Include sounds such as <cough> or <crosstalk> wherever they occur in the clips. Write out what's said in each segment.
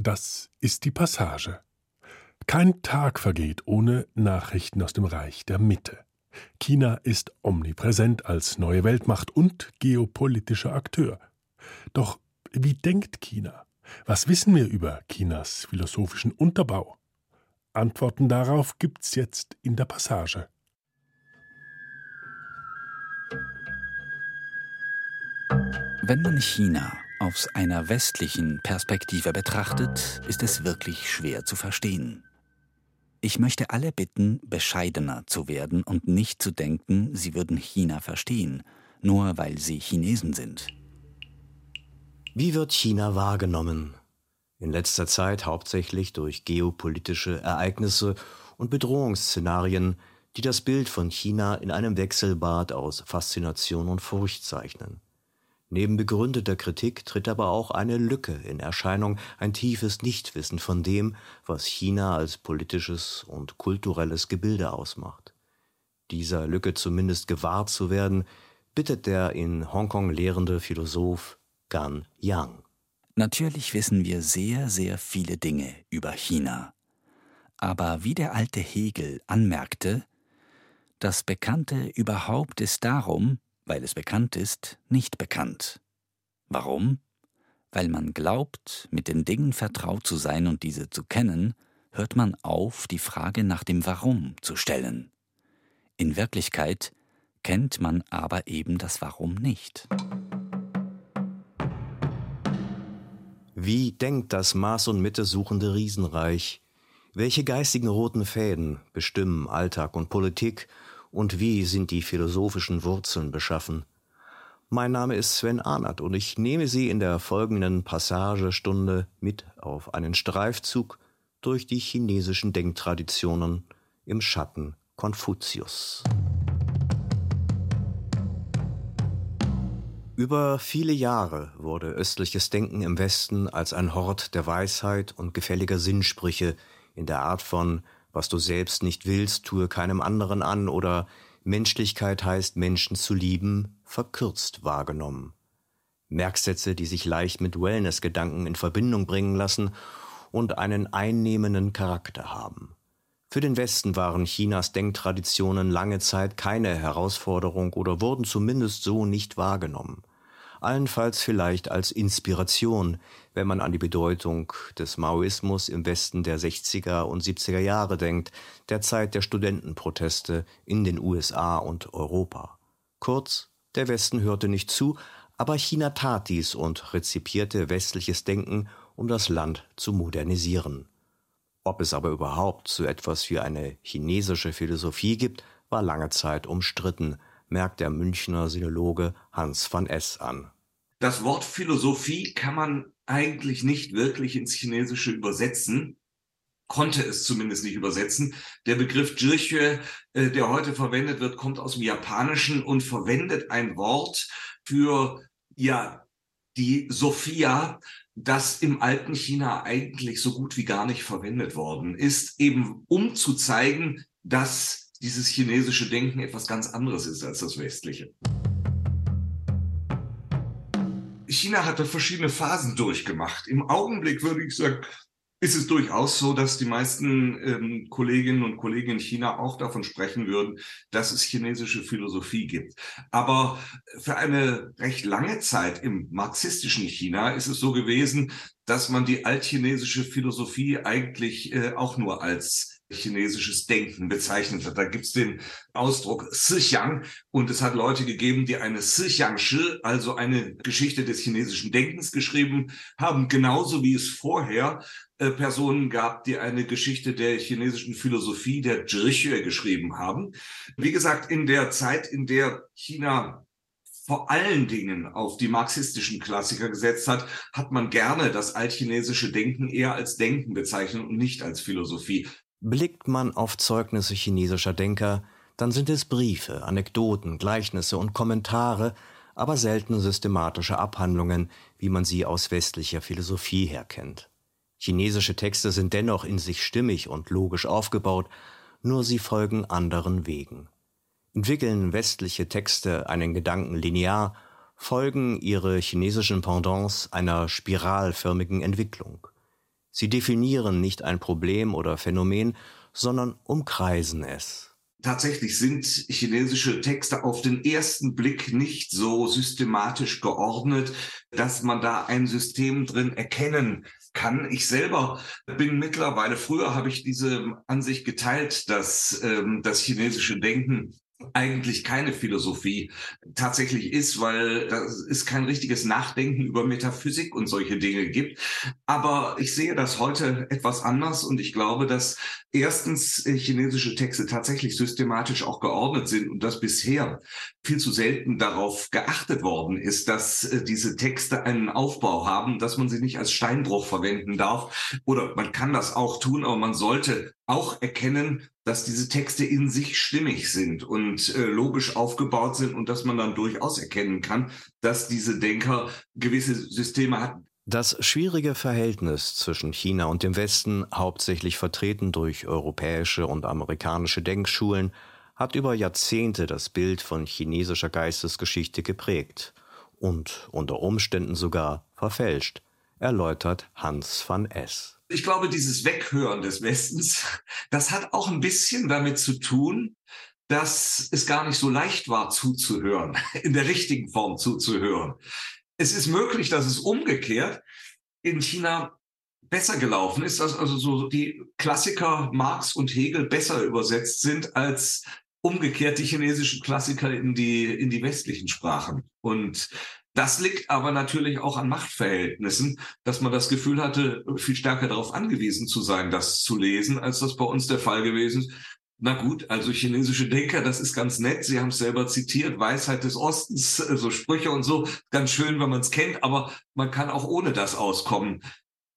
Das ist die Passage. Kein Tag vergeht ohne Nachrichten aus dem Reich der Mitte. China ist omnipräsent als neue Weltmacht und geopolitischer Akteur. Doch wie denkt China? Was wissen wir über Chinas philosophischen Unterbau? Antworten darauf gibt's jetzt in der Passage. Wenn man China aus einer westlichen Perspektive betrachtet, ist es wirklich schwer zu verstehen. Ich möchte alle bitten, bescheidener zu werden und nicht zu denken, sie würden China verstehen, nur weil sie Chinesen sind. Wie wird China wahrgenommen? In letzter Zeit hauptsächlich durch geopolitische Ereignisse und Bedrohungsszenarien, die das Bild von China in einem Wechselbad aus Faszination und Furcht zeichnen. Neben begründeter Kritik tritt aber auch eine Lücke in Erscheinung, ein tiefes Nichtwissen von dem, was China als politisches und kulturelles Gebilde ausmacht. Dieser Lücke zumindest gewahrt zu werden, bittet der in Hongkong lehrende Philosoph Gan Yang. Natürlich wissen wir sehr, sehr viele Dinge über China. Aber wie der alte Hegel anmerkte, das Bekannte überhaupt ist darum, weil es bekannt ist, nicht bekannt. Warum? Weil man glaubt, mit den Dingen vertraut zu sein und diese zu kennen, hört man auf, die Frage nach dem Warum zu stellen. In Wirklichkeit kennt man aber eben das Warum nicht. Wie denkt das Maß und Mitte suchende Riesenreich? Welche geistigen roten Fäden bestimmen Alltag und Politik und wie sind die philosophischen Wurzeln beschaffen. Mein Name ist Sven Arnert und ich nehme Sie in der folgenden Passagestunde mit auf einen Streifzug durch die chinesischen Denktraditionen im Schatten Konfuzius. Über viele Jahre wurde östliches Denken im Westen als ein Hort der Weisheit und gefälliger Sinnsprüche in der Art von was du selbst nicht willst, tue keinem anderen an oder Menschlichkeit heißt Menschen zu lieben, verkürzt wahrgenommen. Merksätze, die sich leicht mit Wellness-Gedanken in Verbindung bringen lassen und einen einnehmenden Charakter haben. Für den Westen waren Chinas Denktraditionen lange Zeit keine Herausforderung oder wurden zumindest so nicht wahrgenommen allenfalls vielleicht als Inspiration, wenn man an die Bedeutung des Maoismus im Westen der 60er und 70er Jahre denkt, der Zeit der Studentenproteste in den USA und Europa. Kurz, der Westen hörte nicht zu, aber China tat dies und rezipierte westliches Denken, um das Land zu modernisieren. Ob es aber überhaupt so etwas wie eine chinesische Philosophie gibt, war lange Zeit umstritten, merkt der Münchner Sinologe Hans van S. an. Das Wort Philosophie kann man eigentlich nicht wirklich ins Chinesische übersetzen, konnte es zumindest nicht übersetzen. Der Begriff Jirche, äh, der heute verwendet wird, kommt aus dem Japanischen und verwendet ein Wort für ja die Sophia, das im alten China eigentlich so gut wie gar nicht verwendet worden ist, eben um zu zeigen, dass dieses chinesische Denken etwas ganz anderes ist als das westliche. China hat da verschiedene Phasen durchgemacht. Im Augenblick würde ich sagen, ist es durchaus so, dass die meisten ähm, Kolleginnen und Kollegen in China auch davon sprechen würden, dass es chinesische Philosophie gibt. Aber für eine recht lange Zeit im marxistischen China ist es so gewesen, dass man die altchinesische Philosophie eigentlich äh, auch nur als chinesisches Denken bezeichnet hat. Da gibt's den Ausdruck Sixiang und es hat Leute gegeben, die eine Sixiang-Shi, also eine Geschichte des chinesischen Denkens geschrieben haben, genauso wie es vorher äh, Personen gab, die eine Geschichte der chinesischen Philosophie, der Zhixue, geschrieben haben. Wie gesagt, in der Zeit, in der China vor allen Dingen auf die marxistischen Klassiker gesetzt hat, hat man gerne das altchinesische Denken eher als Denken bezeichnet und nicht als Philosophie. Blickt man auf Zeugnisse chinesischer Denker, dann sind es Briefe, Anekdoten, Gleichnisse und Kommentare, aber selten systematische Abhandlungen, wie man sie aus westlicher Philosophie her kennt. Chinesische Texte sind dennoch in sich stimmig und logisch aufgebaut, nur sie folgen anderen Wegen. Entwickeln westliche Texte einen Gedanken linear, folgen ihre chinesischen Pendants einer spiralförmigen Entwicklung. Sie definieren nicht ein Problem oder Phänomen, sondern umkreisen es. Tatsächlich sind chinesische Texte auf den ersten Blick nicht so systematisch geordnet, dass man da ein System drin erkennen kann. Ich selber bin mittlerweile, früher habe ich diese Ansicht geteilt, dass ähm, das chinesische Denken eigentlich keine Philosophie tatsächlich ist, weil es kein richtiges Nachdenken über Metaphysik und solche Dinge gibt. Aber ich sehe das heute etwas anders und ich glaube, dass erstens äh, chinesische Texte tatsächlich systematisch auch geordnet sind und dass bisher viel zu selten darauf geachtet worden ist, dass äh, diese Texte einen Aufbau haben, dass man sie nicht als Steinbruch verwenden darf. Oder man kann das auch tun, aber man sollte auch erkennen, dass diese Texte in sich stimmig sind und äh, logisch aufgebaut sind und dass man dann durchaus erkennen kann, dass diese Denker gewisse Systeme hatten. Das schwierige Verhältnis zwischen China und dem Westen, hauptsächlich vertreten durch europäische und amerikanische Denkschulen, hat über Jahrzehnte das Bild von chinesischer Geistesgeschichte geprägt und unter Umständen sogar verfälscht, erläutert Hans van S ich glaube, dieses Weghören des Westens, das hat auch ein bisschen damit zu tun, dass es gar nicht so leicht war zuzuhören, <laughs> in der richtigen Form zuzuhören. Es ist möglich, dass es umgekehrt in China besser gelaufen ist, dass also so die Klassiker Marx und Hegel besser übersetzt sind als umgekehrt die chinesischen Klassiker in die, in die westlichen Sprachen. Und das liegt aber natürlich auch an Machtverhältnissen, dass man das Gefühl hatte, viel stärker darauf angewiesen zu sein, das zu lesen, als das bei uns der Fall gewesen ist. Na gut, also chinesische Denker, das ist ganz nett. Sie haben es selber zitiert, Weisheit des Ostens, so also Sprüche und so. Ganz schön, wenn man es kennt, aber man kann auch ohne das auskommen.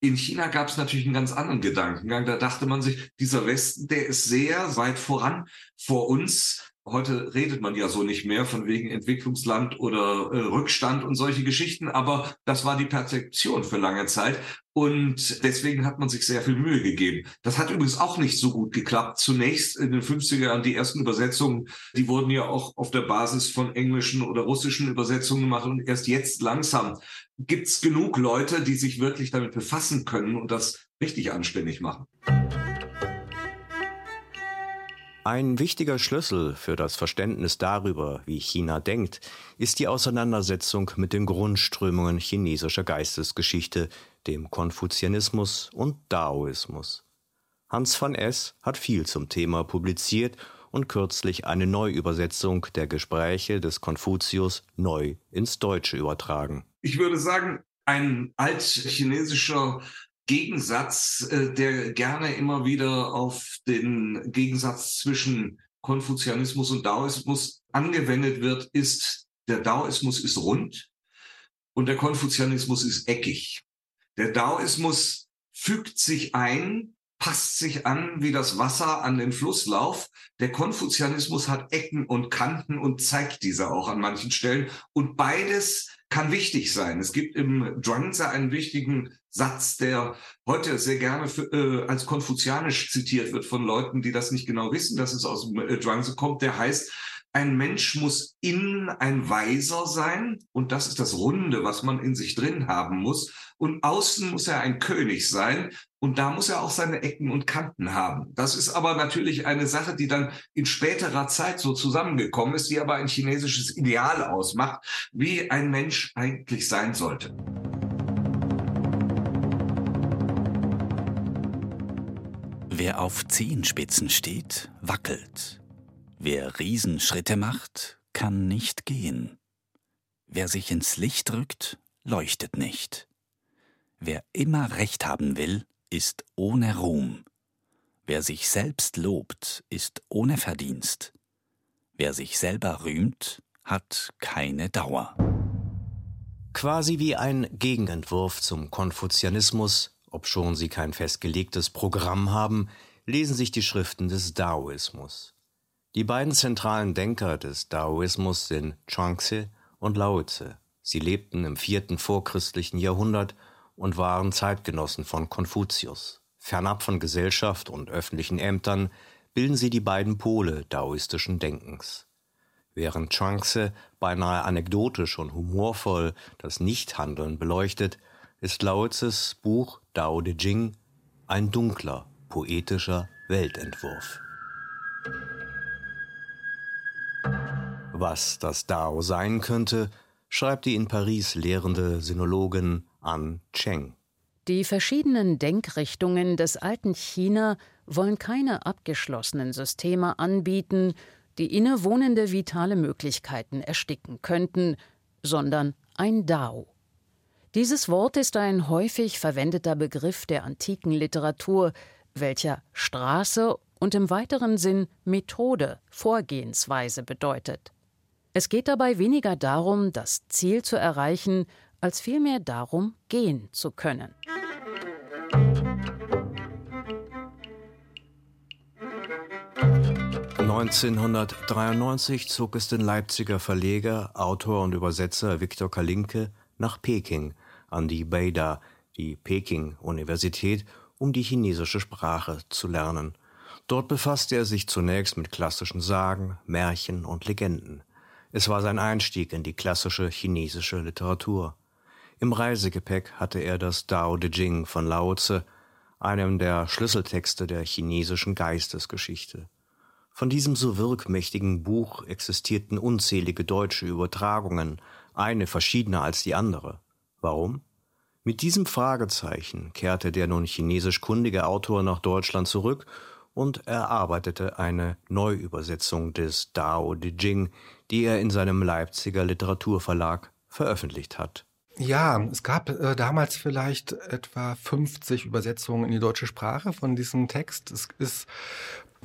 In China gab es natürlich einen ganz anderen Gedankengang. Da dachte man sich, dieser Westen, der ist sehr weit voran vor uns. Heute redet man ja so nicht mehr von wegen Entwicklungsland oder äh, Rückstand und solche Geschichten, aber das war die Perzeption für lange Zeit und deswegen hat man sich sehr viel Mühe gegeben. Das hat übrigens auch nicht so gut geklappt. Zunächst in den 50er Jahren die ersten Übersetzungen, die wurden ja auch auf der Basis von englischen oder russischen Übersetzungen gemacht und erst jetzt langsam gibt's genug Leute, die sich wirklich damit befassen können und das richtig anständig machen. Ein wichtiger Schlüssel für das Verständnis darüber, wie China denkt, ist die Auseinandersetzung mit den Grundströmungen chinesischer Geistesgeschichte, dem Konfuzianismus und Daoismus. Hans van S. hat viel zum Thema publiziert und kürzlich eine Neuübersetzung der Gespräche des Konfuzius neu ins Deutsche übertragen. Ich würde sagen, ein altchinesischer Gegensatz, äh, der gerne immer wieder auf den Gegensatz zwischen Konfuzianismus und Daoismus angewendet wird, ist, der Daoismus ist rund und der Konfuzianismus ist eckig. Der Daoismus fügt sich ein, passt sich an wie das Wasser an den Flusslauf. Der Konfuzianismus hat Ecken und Kanten und zeigt diese auch an manchen Stellen. Und beides kann wichtig sein. Es gibt im Zhuangzi einen wichtigen Satz, der heute sehr gerne für, äh, als konfuzianisch zitiert wird von Leuten, die das nicht genau wissen, dass es aus dem äh, Zhuangzi kommt. Der heißt, ein Mensch muss innen ein Weiser sein und das ist das Runde, was man in sich drin haben muss. Und außen muss er ein König sein und da muss er auch seine Ecken und Kanten haben. Das ist aber natürlich eine Sache, die dann in späterer Zeit so zusammengekommen ist, die aber ein chinesisches Ideal ausmacht, wie ein Mensch eigentlich sein sollte. Wer auf Zehenspitzen steht, wackelt. Wer Riesenschritte macht, kann nicht gehen. Wer sich ins Licht drückt, leuchtet nicht. Wer immer Recht haben will, ist ohne Ruhm. Wer sich selbst lobt, ist ohne Verdienst. Wer sich selber rühmt, hat keine Dauer. Quasi wie ein Gegenentwurf zum Konfuzianismus, obschon sie kein festgelegtes Programm haben, lesen sich die Schriften des Daoismus. Die beiden zentralen Denker des Daoismus sind Chuangzi und Lao Tse. Sie lebten im vierten vorchristlichen Jahrhundert und waren Zeitgenossen von Konfuzius. Fernab von Gesellschaft und öffentlichen Ämtern bilden sie die beiden Pole daoistischen Denkens. Während Chuangzi beinahe anekdotisch und humorvoll das Nichthandeln beleuchtet, ist Lao Tses Buch Dao De Jing ein dunkler, poetischer Weltentwurf. Was das Dao sein könnte, schreibt die in Paris lehrende Sinologin An Cheng. Die verschiedenen Denkrichtungen des alten China wollen keine abgeschlossenen Systeme anbieten, die innewohnende vitale Möglichkeiten ersticken könnten, sondern ein Dao. Dieses Wort ist ein häufig verwendeter Begriff der antiken Literatur, welcher Straße und im weiteren Sinn Methode, Vorgehensweise bedeutet. Es geht dabei weniger darum, das Ziel zu erreichen, als vielmehr darum, gehen zu können. (1993) zog es den Leipziger Verleger, Autor und Übersetzer Viktor Kalinke nach Peking an die Beida, die Peking-Universität, um die chinesische Sprache zu lernen. Dort befasste er sich zunächst mit klassischen Sagen, Märchen und Legenden. Es war sein Einstieg in die klassische chinesische Literatur. Im Reisegepäck hatte er das Dao De Jing von Lao Tse, einem der Schlüsseltexte der chinesischen Geistesgeschichte. Von diesem so wirkmächtigen Buch existierten unzählige deutsche Übertragungen, eine verschiedener als die andere. Warum? Mit diesem Fragezeichen kehrte der nun chinesisch kundige Autor nach Deutschland zurück und erarbeitete eine Neuübersetzung des Dao De Jing, die er in seinem Leipziger Literaturverlag veröffentlicht hat. Ja, es gab äh, damals vielleicht etwa 50 Übersetzungen in die deutsche Sprache von diesem Text. Es ist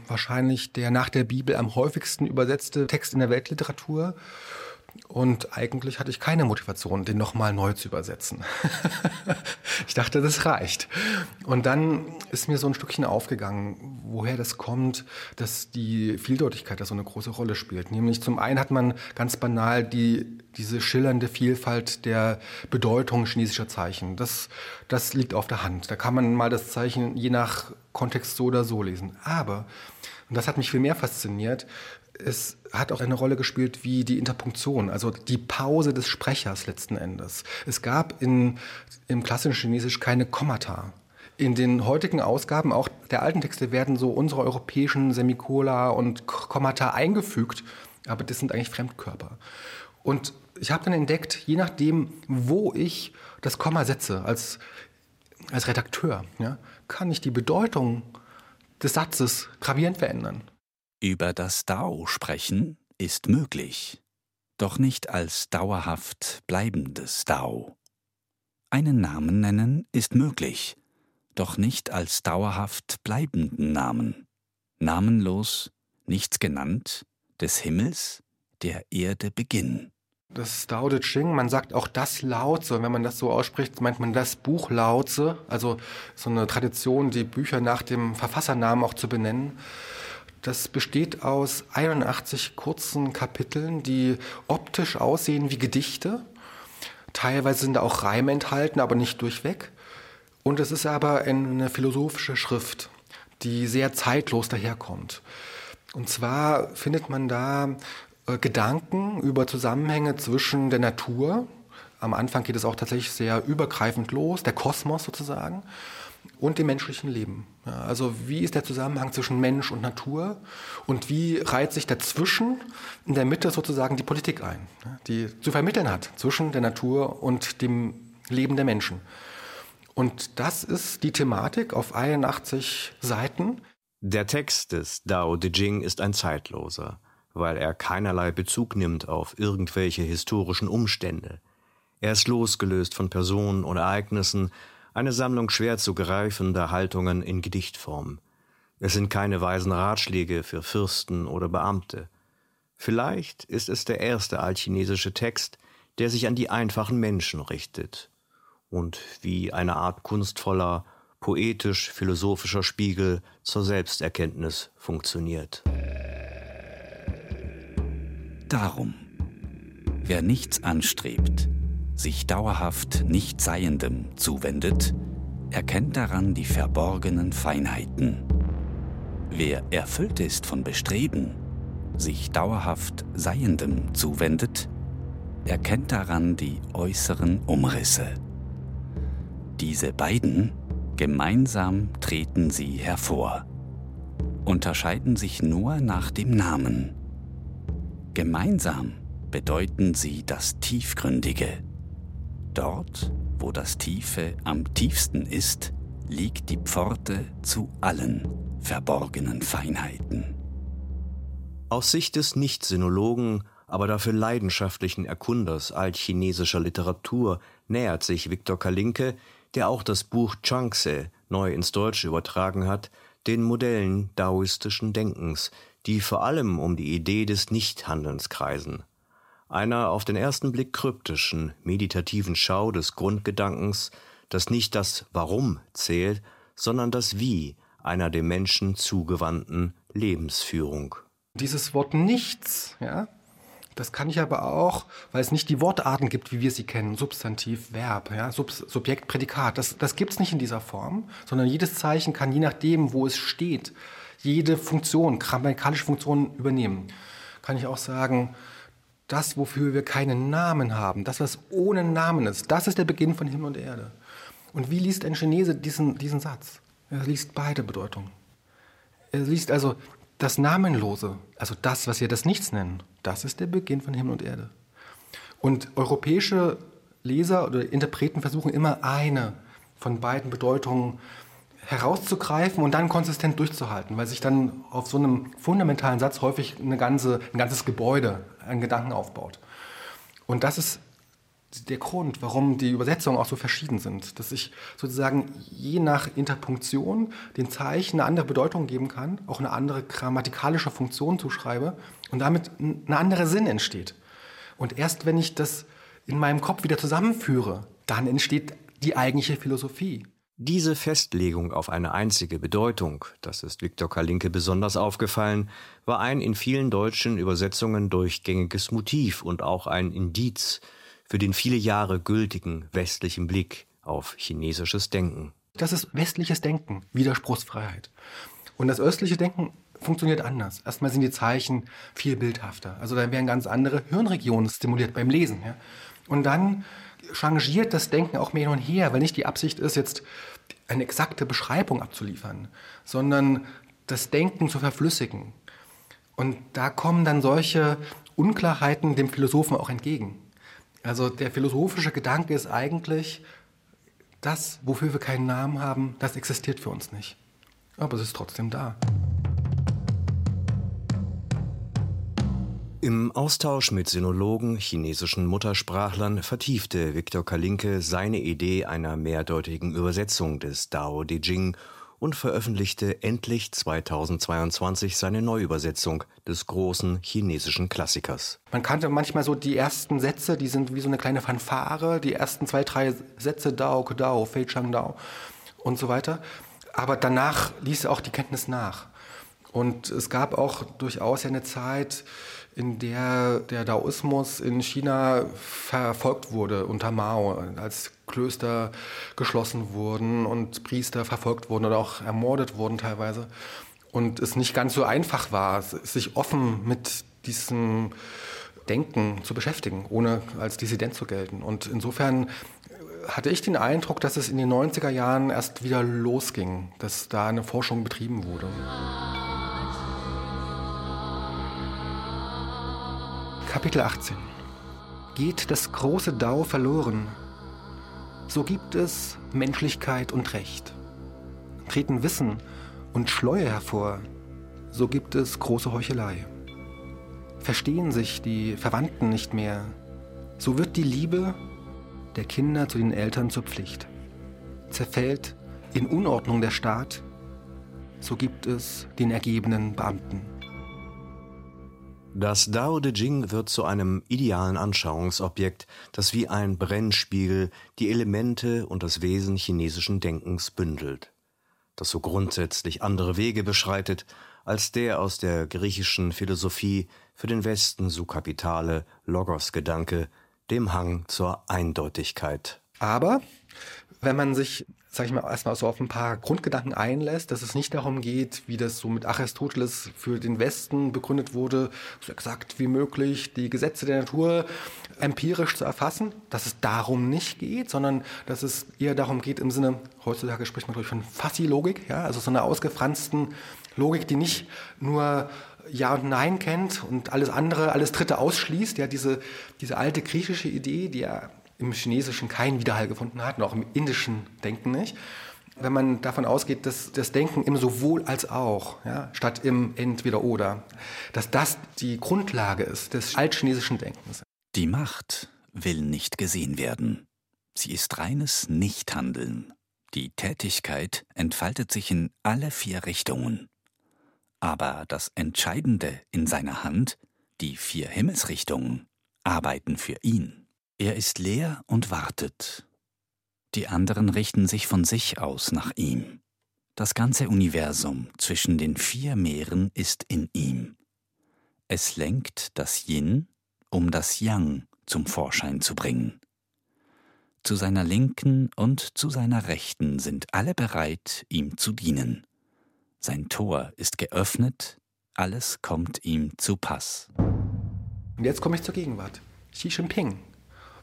wahrscheinlich der nach der Bibel am häufigsten übersetzte Text in der Weltliteratur. Und eigentlich hatte ich keine Motivation, den nochmal neu zu übersetzen. <laughs> ich dachte, das reicht. Und dann ist mir so ein Stückchen aufgegangen, woher das kommt, dass die Vieldeutigkeit da so eine große Rolle spielt. Nämlich zum einen hat man ganz banal die, diese schillernde Vielfalt der Bedeutung chinesischer Zeichen. Das, das liegt auf der Hand. Da kann man mal das Zeichen je nach Kontext so oder so lesen. Aber, und das hat mich viel mehr fasziniert, es hat auch eine Rolle gespielt wie die Interpunktion, also die Pause des Sprechers letzten Endes. Es gab in, im klassischen Chinesisch keine Kommata. In den heutigen Ausgaben auch der alten Texte werden so unsere europäischen Semikola und Kommata eingefügt, aber das sind eigentlich Fremdkörper. Und ich habe dann entdeckt, je nachdem, wo ich das Komma setze, als, als Redakteur, ja, kann ich die Bedeutung des Satzes gravierend verändern. Über das Dao sprechen ist möglich, doch nicht als dauerhaft bleibendes Dao. Einen Namen nennen ist möglich, doch nicht als dauerhaft bleibenden Namen. Namenlos, nichts genannt, des Himmels, der Erde Beginn. Das Dao De Ching, man sagt auch das Lautze, wenn man das so ausspricht, meint man das Buch Lautze, also so eine Tradition, die Bücher nach dem Verfassernamen auch zu benennen. Das besteht aus 81 kurzen Kapiteln, die optisch aussehen wie Gedichte. Teilweise sind da auch Reime enthalten, aber nicht durchweg. Und es ist aber eine philosophische Schrift, die sehr zeitlos daherkommt. Und zwar findet man da äh, Gedanken über Zusammenhänge zwischen der Natur. Am Anfang geht es auch tatsächlich sehr übergreifend los, der Kosmos sozusagen und dem menschlichen Leben. Ja, also wie ist der Zusammenhang zwischen Mensch und Natur und wie reiht sich dazwischen in der Mitte sozusagen die Politik ein, die zu vermitteln hat zwischen der Natur und dem Leben der Menschen. Und das ist die Thematik auf 81 Seiten. Der Text des Dao De Jing ist ein zeitloser, weil er keinerlei Bezug nimmt auf irgendwelche historischen Umstände. Er ist losgelöst von Personen und Ereignissen, eine Sammlung schwer zu greifender Haltungen in Gedichtform. Es sind keine weisen Ratschläge für Fürsten oder Beamte. Vielleicht ist es der erste altchinesische Text, der sich an die einfachen Menschen richtet und wie eine Art kunstvoller, poetisch-philosophischer Spiegel zur Selbsterkenntnis funktioniert. Darum, wer nichts anstrebt, sich dauerhaft Nichtseiendem zuwendet, erkennt daran die verborgenen Feinheiten. Wer erfüllt ist von Bestreben, sich dauerhaft Seiendem zuwendet, erkennt daran die äußeren Umrisse. Diese beiden, Gemeinsam treten sie hervor, unterscheiden sich nur nach dem Namen. Gemeinsam bedeuten sie das Tiefgründige. Dort, wo das Tiefe am tiefsten ist, liegt die Pforte zu allen verborgenen Feinheiten. Aus Sicht des Nicht-Sinologen, aber dafür leidenschaftlichen Erkunders altchinesischer Literatur nähert sich Viktor Kalinke, der auch das Buch Changse neu ins Deutsche übertragen hat, den Modellen daoistischen Denkens, die vor allem um die Idee des Nichthandelns kreisen. Einer auf den ersten Blick kryptischen, meditativen Schau des Grundgedankens, dass nicht das Warum zählt, sondern das Wie einer dem Menschen zugewandten Lebensführung. Dieses Wort Nichts, ja, das kann ich aber auch, weil es nicht die Wortarten gibt, wie wir sie kennen, Substantiv, Verb, ja, Sub Subjekt, Prädikat. Das, das gibt es nicht in dieser Form, sondern jedes Zeichen kann je nachdem, wo es steht, jede Funktion, grammatikalische Funktion übernehmen. Kann ich auch sagen, das, wofür wir keinen Namen haben, das, was ohne Namen ist, das ist der Beginn von Himmel und Erde. Und wie liest ein Chinese diesen, diesen Satz? Er liest beide Bedeutungen. Er liest also das Namenlose, also das, was wir das Nichts nennen, das ist der Beginn von Himmel und Erde. Und europäische Leser oder Interpreten versuchen immer eine von beiden Bedeutungen herauszugreifen und dann konsistent durchzuhalten, weil sich dann auf so einem fundamentalen Satz häufig eine ganze, ein ganzes Gebäude, ein Gedanken aufbaut. Und das ist der Grund, warum die Übersetzungen auch so verschieden sind. Dass ich sozusagen je nach Interpunktion den Zeichen eine andere Bedeutung geben kann, auch eine andere grammatikalische Funktion zuschreibe und damit ein anderer Sinn entsteht. Und erst wenn ich das in meinem Kopf wieder zusammenführe, dann entsteht die eigentliche Philosophie. Diese Festlegung auf eine einzige Bedeutung, das ist Viktor Kalinke besonders aufgefallen, war ein in vielen deutschen Übersetzungen durchgängiges Motiv und auch ein Indiz für den viele Jahre gültigen westlichen Blick auf chinesisches Denken. Das ist westliches Denken, Widerspruchsfreiheit. Und das östliche Denken funktioniert anders. Erstmal sind die Zeichen viel bildhafter. Also da werden ganz andere Hirnregionen stimuliert beim Lesen. Ja. Und dann changiert das Denken auch mehr hin und her, weil nicht die Absicht ist, jetzt eine exakte Beschreibung abzuliefern, sondern das Denken zu verflüssigen. Und da kommen dann solche Unklarheiten dem Philosophen auch entgegen. Also der philosophische Gedanke ist eigentlich, das, wofür wir keinen Namen haben, das existiert für uns nicht. Aber es ist trotzdem da. Im Austausch mit Sinologen, chinesischen Muttersprachlern, vertiefte Viktor Kalinke seine Idee einer mehrdeutigen Übersetzung des Dao De Jing und veröffentlichte endlich 2022 seine Neuübersetzung des großen chinesischen Klassikers. Man kannte manchmal so die ersten Sätze, die sind wie so eine kleine Fanfare, die ersten zwei, drei Sätze Dao, Dao, Fei Chang Dao und so weiter. Aber danach ließ auch die Kenntnis nach. Und es gab auch durchaus eine Zeit, in der der Daoismus in China verfolgt wurde unter Mao, als Klöster geschlossen wurden und Priester verfolgt wurden oder auch ermordet wurden teilweise. Und es nicht ganz so einfach war, sich offen mit diesem Denken zu beschäftigen, ohne als Dissident zu gelten. Und insofern hatte ich den Eindruck, dass es in den 90er Jahren erst wieder losging, dass da eine Forschung betrieben wurde. Kapitel 18 Geht das große Dao verloren, so gibt es Menschlichkeit und Recht. Treten Wissen und Schleue hervor, so gibt es große Heuchelei. Verstehen sich die Verwandten nicht mehr, so wird die Liebe der Kinder zu den Eltern zur Pflicht. Zerfällt in Unordnung der Staat, so gibt es den ergebenen Beamten. Das Dao De Jing wird zu einem idealen Anschauungsobjekt, das wie ein Brennspiegel die Elemente und das Wesen chinesischen Denkens bündelt, das so grundsätzlich andere Wege beschreitet als der aus der griechischen Philosophie für den Westen so kapitale Logos-Gedanke, dem Hang zur Eindeutigkeit. Aber wenn man sich, sag ich mal, erstmal so auf ein paar Grundgedanken einlässt, dass es nicht darum geht, wie das so mit Aristoteles für den Westen begründet wurde, so exakt wie möglich die Gesetze der Natur empirisch zu erfassen, dass es darum nicht geht, sondern dass es eher darum geht im Sinne, heutzutage spricht man ich von Fassi-Logik, ja, also so einer ausgefransten Logik, die nicht nur ja und Nein kennt und alles andere, alles Dritte ausschließt. Ja, diese, diese alte griechische Idee, die ja im Chinesischen keinen Widerhall gefunden hat und auch im indischen Denken nicht. Wenn man davon ausgeht, dass das Denken im sowohl als auch, ja, statt im entweder oder, dass das die Grundlage ist des altchinesischen Denkens. Die Macht will nicht gesehen werden. Sie ist reines Nichthandeln. Die Tätigkeit entfaltet sich in alle vier Richtungen. Aber das Entscheidende in seiner Hand, die vier Himmelsrichtungen, arbeiten für ihn. Er ist leer und wartet. Die anderen richten sich von sich aus nach ihm. Das ganze Universum zwischen den vier Meeren ist in ihm. Es lenkt das Yin, um das Yang zum Vorschein zu bringen. Zu seiner Linken und zu seiner Rechten sind alle bereit, ihm zu dienen. Sein Tor ist geöffnet, alles kommt ihm zu Pass. Und jetzt komme ich zur Gegenwart. Xi Jinping,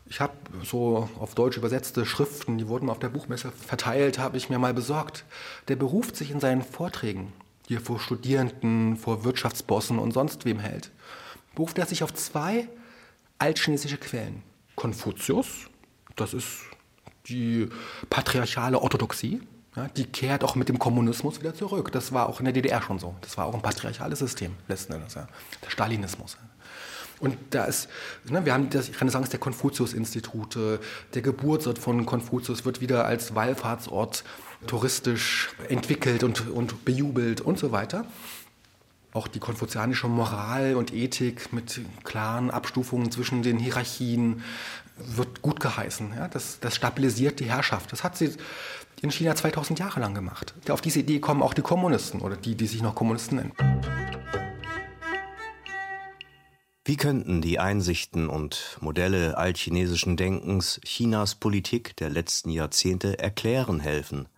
ich habe so auf Deutsch übersetzte Schriften, die wurden auf der Buchmesse verteilt, habe ich mir mal besorgt. Der beruft sich in seinen Vorträgen, die er vor Studierenden, vor Wirtschaftsbossen und sonst wem hält, beruft er sich auf zwei altchinesische Quellen. Konfuzius, das ist die patriarchale Orthodoxie, ja, die kehrt auch mit dem Kommunismus wieder zurück. Das war auch in der DDR schon so. Das war auch ein patriarchales System, letzten Endes. Ja. Der Stalinismus. Und da ist, ne, wir haben die Renaissance der Konfuzius-Institute, der Geburtsort von Konfuzius wird wieder als Wallfahrtsort touristisch entwickelt und, und bejubelt und so weiter. Auch die konfuzianische Moral und Ethik mit klaren Abstufungen zwischen den Hierarchien wird gut geheißen. Ja? Das, das stabilisiert die Herrschaft. Das hat sie in China 2000 Jahre lang gemacht. Auf diese Idee kommen auch die Kommunisten oder die, die sich noch Kommunisten nennen. Wie könnten die Einsichten und Modelle altchinesischen Denkens Chinas Politik der letzten Jahrzehnte erklären helfen?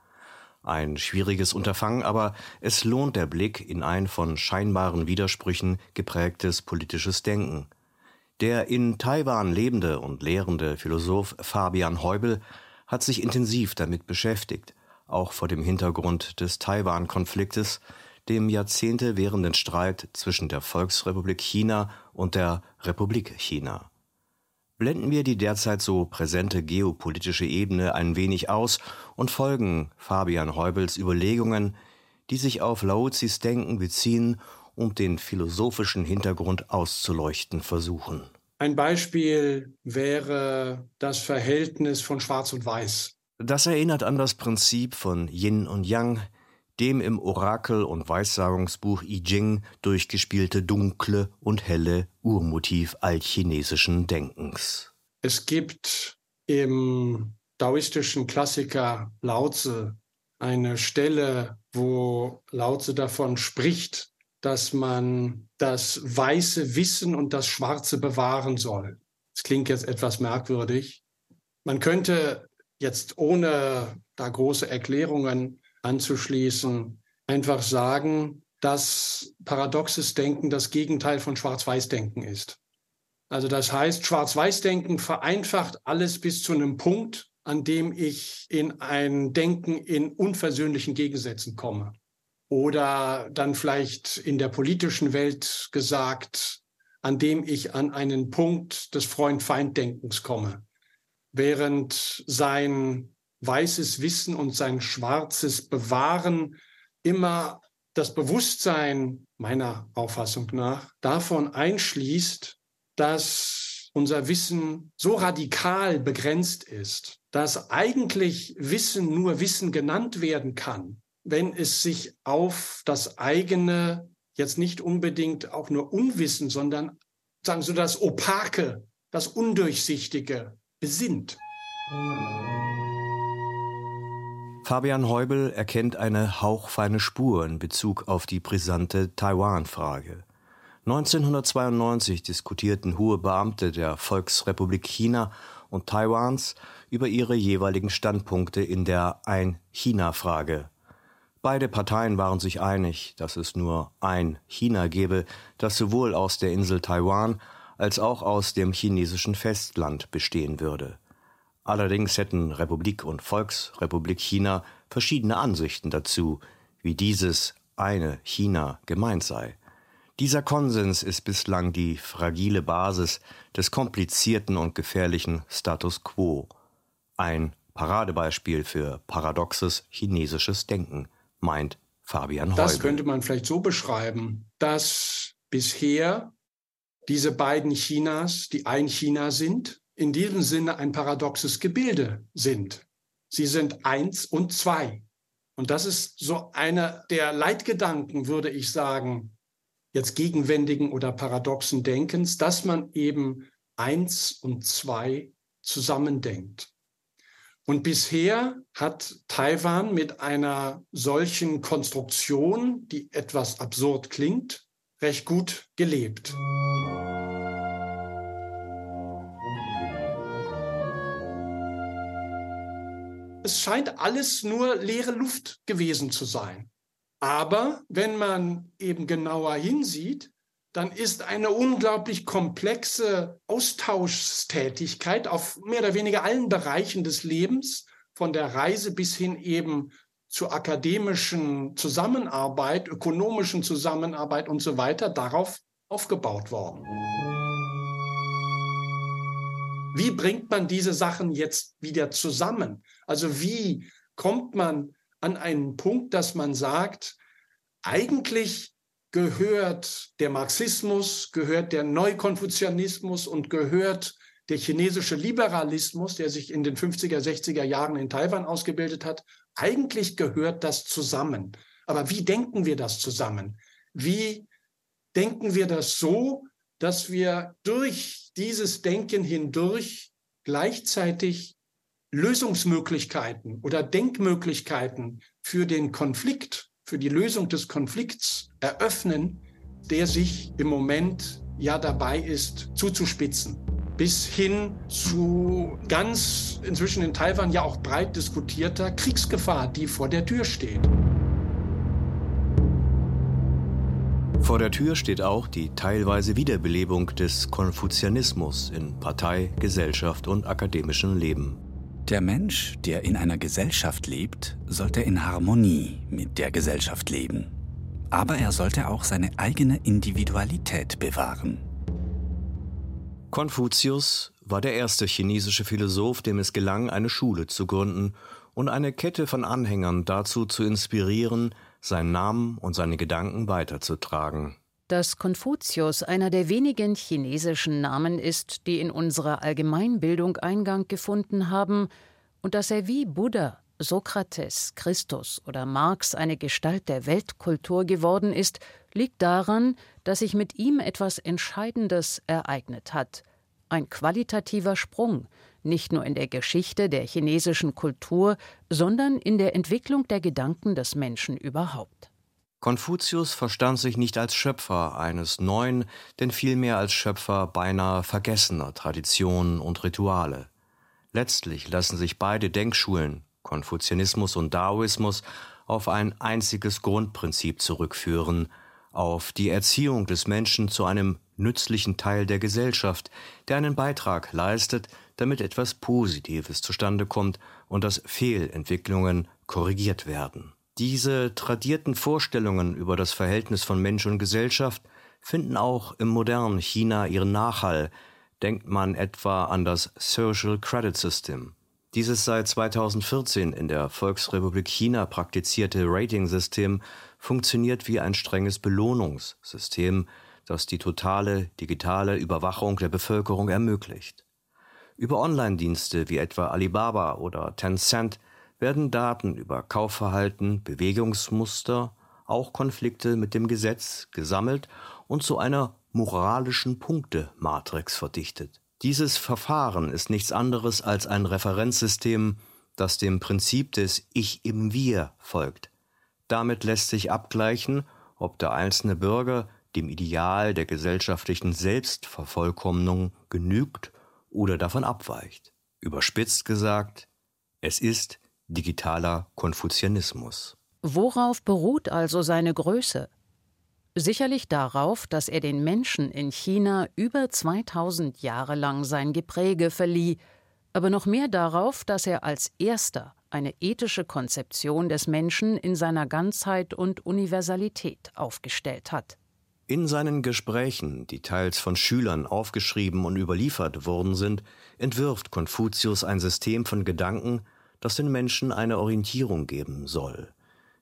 Ein schwieriges Unterfangen, aber es lohnt der Blick in ein von scheinbaren Widersprüchen geprägtes politisches Denken. Der in Taiwan lebende und lehrende Philosoph Fabian Heubel hat sich intensiv damit beschäftigt, auch vor dem Hintergrund des Taiwan-Konfliktes, dem Jahrzehnte währenden Streit zwischen der Volksrepublik China und der Republik China. Blenden wir die derzeit so präsente geopolitische Ebene ein wenig aus und folgen Fabian Heubels Überlegungen, die sich auf Laozis Denken beziehen und den philosophischen Hintergrund auszuleuchten versuchen. Ein Beispiel wäre das Verhältnis von Schwarz und Weiß. Das erinnert an das Prinzip von Yin und Yang, dem im Orakel- und Weissagungsbuch I Ching durchgespielte dunkle und helle Urmotiv altchinesischen Denkens. Es gibt im daoistischen Klassiker Lao Tse eine Stelle, wo Lao Tse davon spricht, dass man das weiße Wissen und das schwarze bewahren soll. Das klingt jetzt etwas merkwürdig. Man könnte jetzt ohne da große Erklärungen anzuschließen, einfach sagen, dass paradoxes Denken das Gegenteil von Schwarz-Weiß-Denken ist. Also das heißt, Schwarz-Weiß-Denken vereinfacht alles bis zu einem Punkt, an dem ich in ein Denken in unversöhnlichen Gegensätzen komme. Oder dann vielleicht in der politischen Welt gesagt, an dem ich an einen Punkt des Freund-Feind-Denkens komme. Während sein weißes Wissen und sein schwarzes Bewahren immer das Bewusstsein meiner Auffassung nach davon einschließt, dass unser Wissen so radikal begrenzt ist, dass eigentlich Wissen nur Wissen genannt werden kann, wenn es sich auf das eigene, jetzt nicht unbedingt auch nur Unwissen, sondern sagen so das Opake, das Undurchsichtige besinnt. Fabian Heubel erkennt eine hauchfeine Spur in Bezug auf die brisante Taiwan-Frage. 1992 diskutierten hohe Beamte der Volksrepublik China und Taiwans über ihre jeweiligen Standpunkte in der Ein-China-Frage. Beide Parteien waren sich einig, dass es nur ein China gebe, das sowohl aus der Insel Taiwan als auch aus dem chinesischen Festland bestehen würde. Allerdings hätten Republik und Volksrepublik China verschiedene Ansichten dazu, wie dieses eine China gemeint sei. Dieser Konsens ist bislang die fragile Basis des komplizierten und gefährlichen Status quo. Ein Paradebeispiel für paradoxes chinesisches Denken, meint Fabian Heubel. Das könnte man vielleicht so beschreiben, dass bisher diese beiden Chinas, die ein China sind, in diesem Sinne ein paradoxes Gebilde sind. Sie sind eins und zwei. Und das ist so einer der Leitgedanken, würde ich sagen, jetzt gegenwändigen oder paradoxen Denkens, dass man eben eins und zwei zusammendenkt. Und bisher hat Taiwan mit einer solchen Konstruktion, die etwas absurd klingt, recht gut gelebt. Es scheint alles nur leere Luft gewesen zu sein. Aber wenn man eben genauer hinsieht, dann ist eine unglaublich komplexe Austauschstätigkeit auf mehr oder weniger allen Bereichen des Lebens, von der Reise bis hin eben zur akademischen Zusammenarbeit, ökonomischen Zusammenarbeit und so weiter, darauf aufgebaut worden. Wie bringt man diese Sachen jetzt wieder zusammen? Also wie kommt man an einen Punkt, dass man sagt, eigentlich gehört der Marxismus, gehört der Neukonfuzianismus und gehört der chinesische Liberalismus, der sich in den 50er, 60er Jahren in Taiwan ausgebildet hat, eigentlich gehört das zusammen. Aber wie denken wir das zusammen? Wie denken wir das so, dass wir durch dieses Denken hindurch gleichzeitig Lösungsmöglichkeiten oder Denkmöglichkeiten für den Konflikt, für die Lösung des Konflikts eröffnen, der sich im Moment ja dabei ist zuzuspitzen. Bis hin zu ganz inzwischen in Taiwan ja auch breit diskutierter Kriegsgefahr, die vor der Tür steht. Vor der Tür steht auch die teilweise Wiederbelebung des Konfuzianismus in Partei, Gesellschaft und akademischem Leben. Der Mensch, der in einer Gesellschaft lebt, sollte in Harmonie mit der Gesellschaft leben. Aber er sollte auch seine eigene Individualität bewahren. Konfuzius war der erste chinesische Philosoph, dem es gelang, eine Schule zu gründen und eine Kette von Anhängern dazu zu inspirieren, seinen Namen und seine Gedanken weiterzutragen. Dass Konfuzius einer der wenigen chinesischen Namen ist, die in unserer Allgemeinbildung Eingang gefunden haben, und dass er wie Buddha, Sokrates, Christus oder Marx eine Gestalt der Weltkultur geworden ist, liegt daran, dass sich mit ihm etwas Entscheidendes ereignet hat. Ein qualitativer Sprung, nicht nur in der Geschichte der chinesischen Kultur, sondern in der Entwicklung der Gedanken des Menschen überhaupt. Konfuzius verstand sich nicht als Schöpfer eines neuen, denn vielmehr als Schöpfer beinahe vergessener Traditionen und Rituale. Letztlich lassen sich beide Denkschulen, Konfuzianismus und Daoismus, auf ein einziges Grundprinzip zurückführen, auf die Erziehung des Menschen zu einem nützlichen Teil der Gesellschaft, der einen Beitrag leistet, damit etwas Positives zustande kommt und dass Fehlentwicklungen korrigiert werden. Diese tradierten Vorstellungen über das Verhältnis von Mensch und Gesellschaft finden auch im modernen China ihren Nachhall. Denkt man etwa an das Social Credit System. Dieses seit 2014 in der Volksrepublik China praktizierte Rating-System funktioniert wie ein strenges Belohnungssystem, das die totale digitale Überwachung der Bevölkerung ermöglicht. Über Online-Dienste wie etwa Alibaba oder Tencent werden Daten über Kaufverhalten, Bewegungsmuster, auch Konflikte mit dem Gesetz gesammelt und zu einer moralischen Punktematrix verdichtet. Dieses Verfahren ist nichts anderes als ein Referenzsystem, das dem Prinzip des Ich im Wir folgt. Damit lässt sich abgleichen, ob der einzelne Bürger dem Ideal der gesellschaftlichen Selbstvervollkommnung genügt oder davon abweicht. Überspitzt gesagt, es ist digitaler Konfuzianismus. Worauf beruht also seine Größe? Sicherlich darauf, dass er den Menschen in China über 2000 Jahre lang sein Gepräge verlieh, aber noch mehr darauf, dass er als erster eine ethische Konzeption des Menschen in seiner Ganzheit und Universalität aufgestellt hat. In seinen Gesprächen, die teils von Schülern aufgeschrieben und überliefert worden sind, entwirft Konfuzius ein System von Gedanken, das den Menschen eine Orientierung geben soll.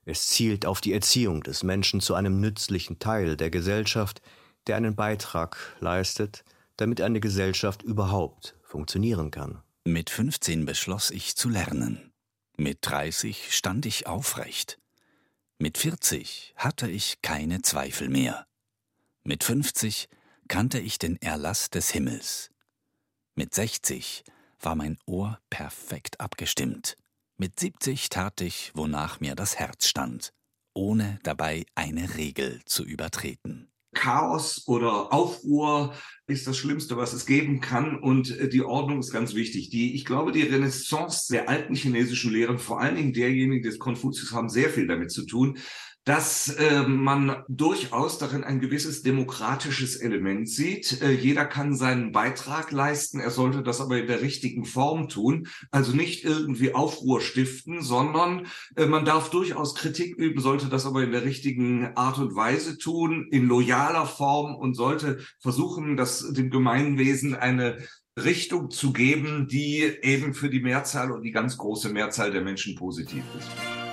Es zielt auf die Erziehung des Menschen zu einem nützlichen Teil der Gesellschaft, der einen Beitrag leistet, damit eine Gesellschaft überhaupt funktionieren kann. Mit 15 beschloss ich zu lernen. Mit 30 stand ich aufrecht. Mit 40 hatte ich keine Zweifel mehr. Mit 50 kannte ich den Erlass des Himmels. Mit 60 war mein Ohr perfekt abgestimmt. Mit 70 tat ich, wonach mir das Herz stand, ohne dabei eine Regel zu übertreten. Chaos oder Aufruhr ist das Schlimmste, was es geben kann. Und äh, die Ordnung ist ganz wichtig. Die, ich glaube, die Renaissance der alten chinesischen Lehren, vor allen Dingen derjenigen des Konfuzius, haben sehr viel damit zu tun, dass äh, man durchaus darin ein gewisses demokratisches Element sieht. Äh, jeder kann seinen Beitrag leisten, er sollte das aber in der richtigen Form tun, also nicht irgendwie Aufruhr stiften, sondern äh, man darf durchaus Kritik üben, sollte das aber in der richtigen Art und Weise tun, in loyaler Form und sollte versuchen, dass dem Gemeinwesen eine Richtung zu geben, die eben für die Mehrzahl und die ganz große Mehrzahl der Menschen positiv ist.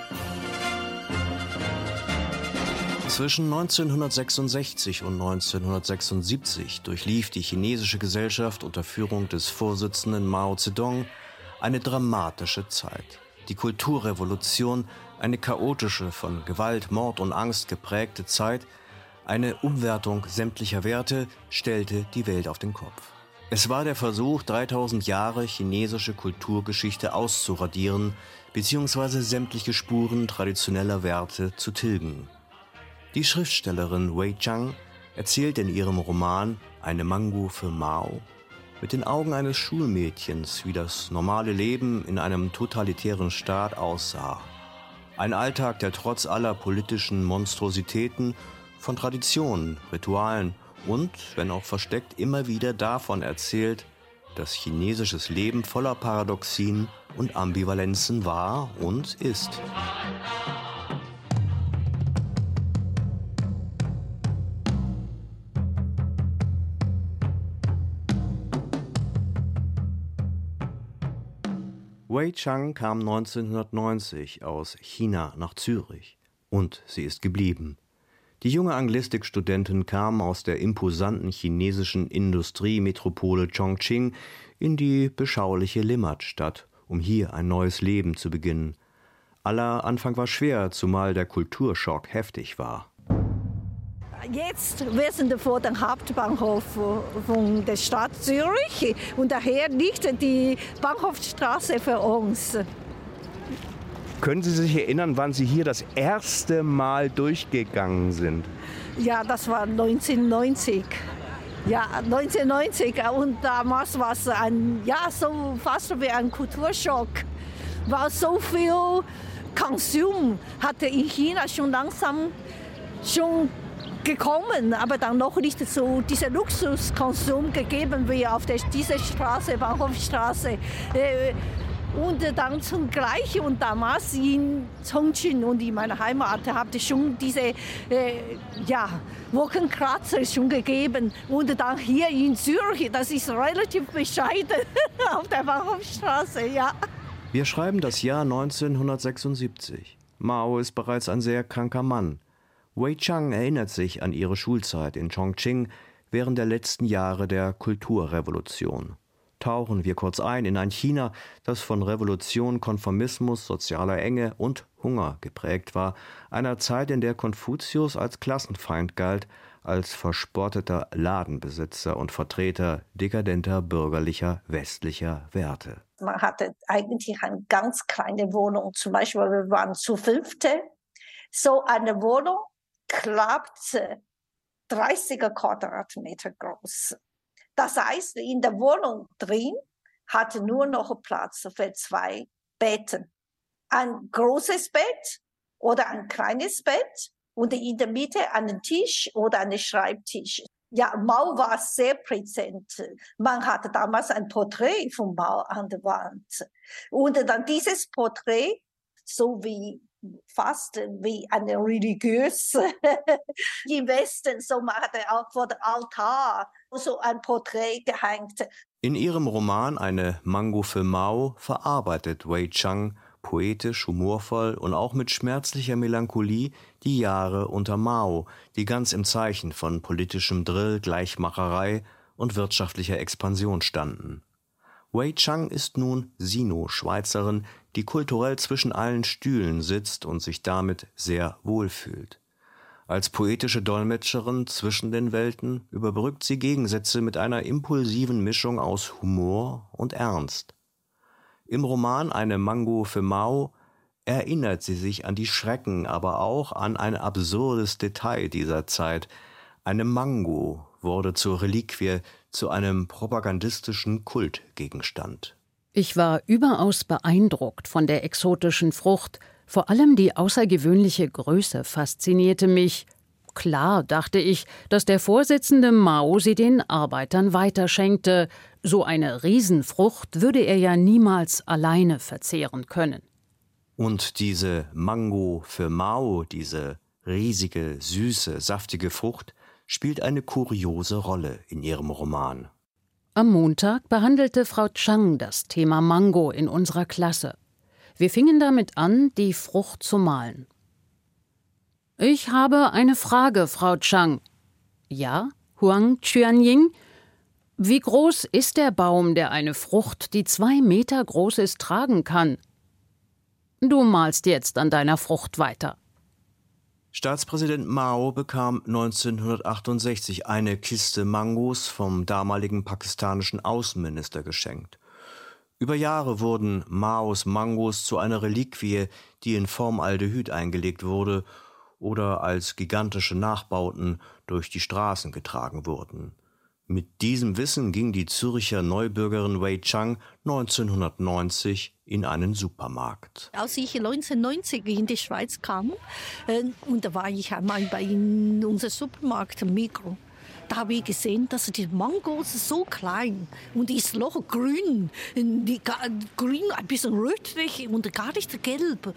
Zwischen 1966 und 1976 durchlief die chinesische Gesellschaft unter Führung des Vorsitzenden Mao Zedong eine dramatische Zeit. Die Kulturrevolution, eine chaotische, von Gewalt, Mord und Angst geprägte Zeit, eine Umwertung sämtlicher Werte stellte die Welt auf den Kopf. Es war der Versuch, 3000 Jahre chinesische Kulturgeschichte auszuradieren bzw. sämtliche Spuren traditioneller Werte zu tilgen. Die Schriftstellerin Wei Chang erzählt in ihrem Roman Eine Mango für Mao mit den Augen eines Schulmädchens, wie das normale Leben in einem totalitären Staat aussah. Ein Alltag, der trotz aller politischen Monstrositäten von Traditionen, Ritualen und, wenn auch versteckt, immer wieder davon erzählt, dass chinesisches Leben voller Paradoxien und Ambivalenzen war und ist. Wei Chang kam 1990 aus China nach Zürich und sie ist geblieben. Die junge Anglistikstudentin kam aus der imposanten chinesischen Industriemetropole Chongqing in die beschauliche Limmatstadt, um hier ein neues Leben zu beginnen. Aller Anfang war schwer, zumal der Kulturschock heftig war. Jetzt wir sind vor dem Hauptbahnhof von der Stadt Zürich und daher liegt die Bahnhofstraße für uns. Können Sie sich erinnern, wann Sie hier das erste Mal durchgegangen sind? Ja, das war 1990. Ja, 1990 und damals war es ein, ja, so fast wie ein Kulturschock. War so viel Konsum hatte in China schon langsam schon gekommen, aber dann noch nicht so dieser Luxuskonsum gegeben wie auf der, dieser Straße, Bahnhofstraße. Äh, und dann zum Gleichen und damals in Chongqing und in meiner Heimat habe ich schon diese äh, ja, Wolkenkratzer schon gegeben. Und dann hier in Zürich, das ist relativ bescheiden <laughs> auf der Bahnhofstraße, ja. Wir schreiben das Jahr 1976. Mao ist bereits ein sehr kranker Mann. Wei Chang erinnert sich an ihre Schulzeit in Chongqing während der letzten Jahre der Kulturrevolution. Tauchen wir kurz ein in ein China, das von Revolution, Konformismus, sozialer Enge und Hunger geprägt war, einer Zeit, in der Konfuzius als Klassenfeind galt, als verspotteter Ladenbesitzer und Vertreter dekadenter bürgerlicher westlicher Werte. Man hatte eigentlich eine ganz kleine Wohnung. Zum Beispiel, wir waren zu fünfte. So eine Wohnung klappte 30 Quadratmeter groß. Das heißt, in der Wohnung drin hatte nur noch Platz für zwei Betten. Ein großes Bett oder ein kleines Bett und in der Mitte einen Tisch oder einen Schreibtisch. Ja, Mao war sehr präsent. Man hatte damals ein Porträt von Mao an der Wand. Und dann dieses Porträt, so wie fast wie eine religiöse <laughs> im Westen, so man hatte auch vor dem Altar so ein Porträt gehängt. In ihrem Roman Eine Mango für Mao verarbeitet Wei Chang poetisch, humorvoll und auch mit schmerzlicher Melancholie die Jahre unter Mao, die ganz im Zeichen von politischem Drill, Gleichmacherei und wirtschaftlicher Expansion standen. Wei Chang ist nun Sino-Schweizerin, die kulturell zwischen allen Stühlen sitzt und sich damit sehr wohlfühlt. Als poetische Dolmetscherin zwischen den Welten überbrückt sie Gegensätze mit einer impulsiven Mischung aus Humor und Ernst. Im Roman Eine Mango für Mao erinnert sie sich an die Schrecken, aber auch an ein absurdes Detail dieser Zeit. Eine Mango wurde zur Reliquie, zu einem propagandistischen Kultgegenstand. Ich war überaus beeindruckt von der exotischen Frucht, vor allem die außergewöhnliche Größe faszinierte mich. Klar, dachte ich, dass der Vorsitzende Mao sie den Arbeitern weiterschenkte, so eine Riesenfrucht würde er ja niemals alleine verzehren können. Und diese Mango für Mao, diese riesige, süße, saftige Frucht, spielt eine kuriose Rolle in ihrem Roman. Am Montag behandelte Frau Chang das Thema Mango in unserer Klasse. Wir fingen damit an, die Frucht zu malen. Ich habe eine Frage, Frau Chang. Ja, Huang Chuanying? Wie groß ist der Baum, der eine Frucht, die zwei Meter groß ist, tragen kann? Du malst jetzt an deiner Frucht weiter. Staatspräsident Mao bekam 1968 eine Kiste Mangos vom damaligen pakistanischen Außenminister geschenkt. Über Jahre wurden Maos Mangos zu einer Reliquie, die in Formaldehyd eingelegt wurde oder als gigantische Nachbauten durch die Straßen getragen wurden. Mit diesem Wissen ging die Zürcher Neubürgerin Wei Chang 1990 in einen Supermarkt. Als ich 1990 in die Schweiz kam, äh, und da war ich einmal bei unserem Supermarkt Mikro, da habe ich gesehen, dass die Mangos so klein und ist noch grün, die, grün, ein bisschen rötlich und gar nicht gelb.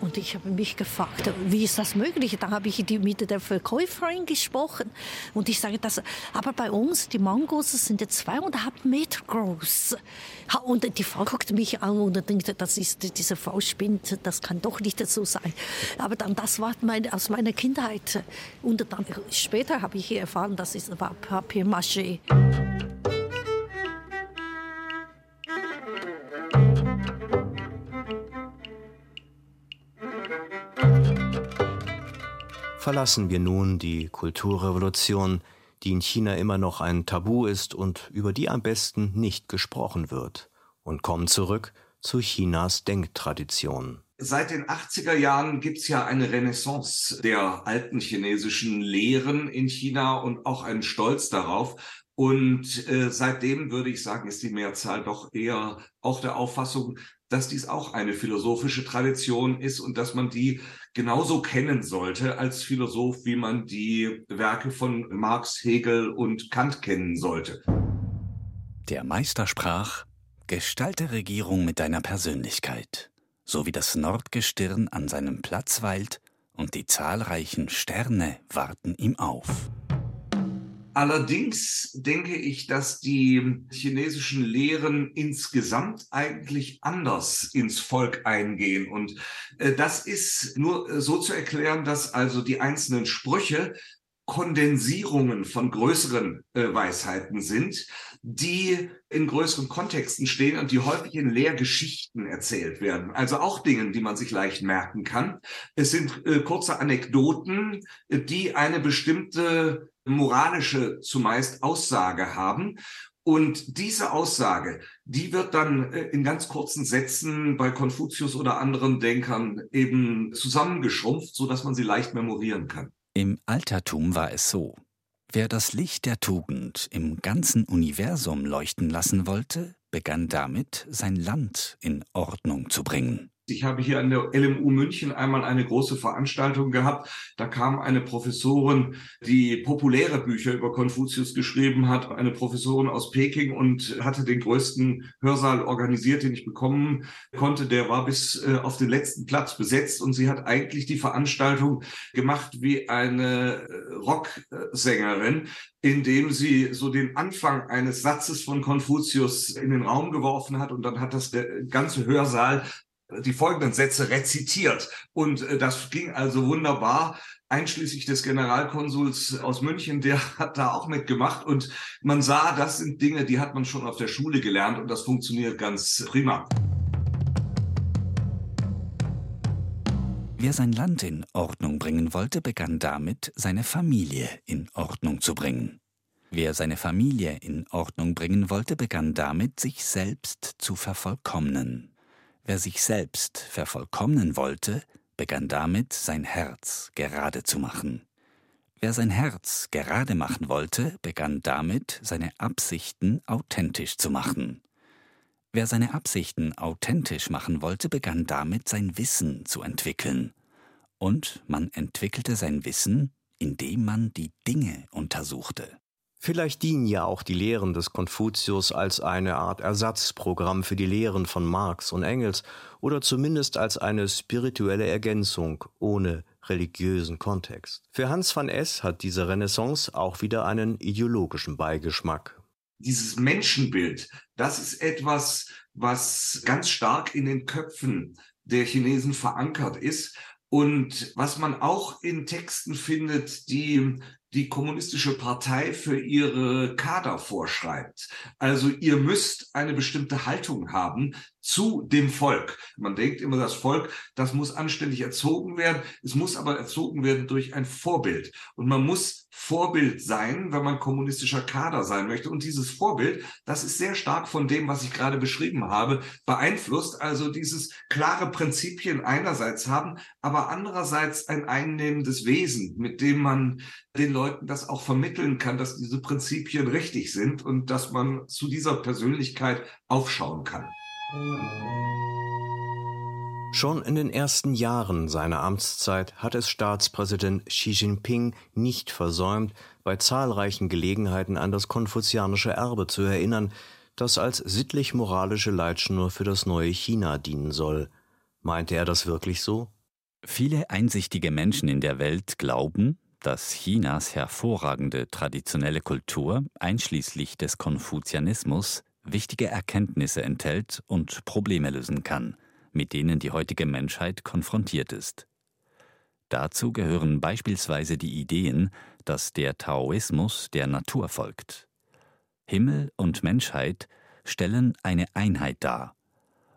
Und ich habe mich gefragt, wie ist das möglich? Da habe ich mit der Verkäuferin gesprochen und ich sage, dass, aber bei uns die Mangos sind zweieinhalb Meter groß. Und die Frau guckt mich an und denkt, das ist diese Frau spinnt, das kann doch nicht so sein. Aber dann das war mein, aus meiner Kindheit und dann später habe ich erfahren, das ist Papier-Maché. Verlassen wir nun die Kulturrevolution, die in China immer noch ein Tabu ist und über die am besten nicht gesprochen wird, und kommen zurück zu Chinas Denktradition. Seit den 80er Jahren gibt es ja eine Renaissance der alten chinesischen Lehren in China und auch einen Stolz darauf. Und äh, seitdem würde ich sagen, ist die Mehrzahl doch eher auch der Auffassung, dass dies auch eine philosophische Tradition ist und dass man die genauso kennen sollte als Philosoph, wie man die Werke von Marx, Hegel und Kant kennen sollte. Der Meister sprach, Gestalte Regierung mit deiner Persönlichkeit, so wie das Nordgestirn an seinem Platz weilt und die zahlreichen Sterne warten ihm auf. Allerdings denke ich, dass die chinesischen Lehren insgesamt eigentlich anders ins Volk eingehen. Und äh, das ist nur äh, so zu erklären, dass also die einzelnen Sprüche Kondensierungen von größeren äh, Weisheiten sind, die in größeren Kontexten stehen und die häufig in Lehrgeschichten erzählt werden. Also auch Dingen, die man sich leicht merken kann. Es sind äh, kurze Anekdoten, die eine bestimmte moralische zumeist Aussage haben. Und diese Aussage, die wird dann äh, in ganz kurzen Sätzen bei Konfuzius oder anderen Denkern eben zusammengeschrumpft, so dass man sie leicht memorieren kann. Im Altertum war es so. Wer das Licht der Tugend im ganzen Universum leuchten lassen wollte, begann damit, sein Land in Ordnung zu bringen. Ich habe hier an der LMU München einmal eine große Veranstaltung gehabt. Da kam eine Professorin, die populäre Bücher über Konfuzius geschrieben hat, eine Professorin aus Peking und hatte den größten Hörsaal organisiert, den ich bekommen konnte. Der war bis äh, auf den letzten Platz besetzt und sie hat eigentlich die Veranstaltung gemacht wie eine äh, Rocksängerin, indem sie so den Anfang eines Satzes von Konfuzius in den Raum geworfen hat und dann hat das der ganze Hörsaal die folgenden Sätze rezitiert. Und äh, das ging also wunderbar, einschließlich des Generalkonsuls aus München, der <laughs> hat da auch mitgemacht. Und man sah, das sind Dinge, die hat man schon auf der Schule gelernt und das funktioniert ganz prima. Wer sein Land in Ordnung bringen wollte, begann damit, seine Familie in Ordnung zu bringen. Wer seine Familie in Ordnung bringen wollte, begann damit, sich selbst zu vervollkommnen. Wer sich selbst vervollkommnen wollte, begann damit, sein Herz gerade zu machen. Wer sein Herz gerade machen wollte, begann damit, seine Absichten authentisch zu machen. Wer seine Absichten authentisch machen wollte, begann damit, sein Wissen zu entwickeln. Und man entwickelte sein Wissen, indem man die Dinge untersuchte. Vielleicht dienen ja auch die Lehren des Konfuzius als eine Art Ersatzprogramm für die Lehren von Marx und Engels oder zumindest als eine spirituelle Ergänzung ohne religiösen Kontext. Für Hans van S. hat diese Renaissance auch wieder einen ideologischen Beigeschmack. Dieses Menschenbild, das ist etwas, was ganz stark in den Köpfen der Chinesen verankert ist und was man auch in Texten findet, die die kommunistische Partei für ihre Kader vorschreibt. Also ihr müsst eine bestimmte Haltung haben zu dem Volk. Man denkt immer, das Volk, das muss anständig erzogen werden. Es muss aber erzogen werden durch ein Vorbild. Und man muss Vorbild sein, wenn man kommunistischer Kader sein möchte. Und dieses Vorbild, das ist sehr stark von dem, was ich gerade beschrieben habe, beeinflusst. Also dieses klare Prinzipien einerseits haben, aber andererseits ein einnehmendes Wesen, mit dem man den Leuten das auch vermitteln kann, dass diese Prinzipien richtig sind und dass man zu dieser Persönlichkeit aufschauen kann. Schon in den ersten Jahren seiner Amtszeit hat es Staatspräsident Xi Jinping nicht versäumt, bei zahlreichen Gelegenheiten an das konfuzianische Erbe zu erinnern, das als sittlich-moralische Leitschnur für das neue China dienen soll. Meinte er das wirklich so? Viele einsichtige Menschen in der Welt glauben, dass Chinas hervorragende traditionelle Kultur, einschließlich des Konfuzianismus, wichtige Erkenntnisse enthält und Probleme lösen kann, mit denen die heutige Menschheit konfrontiert ist. Dazu gehören beispielsweise die Ideen, dass der Taoismus der Natur folgt. Himmel und Menschheit stellen eine Einheit dar,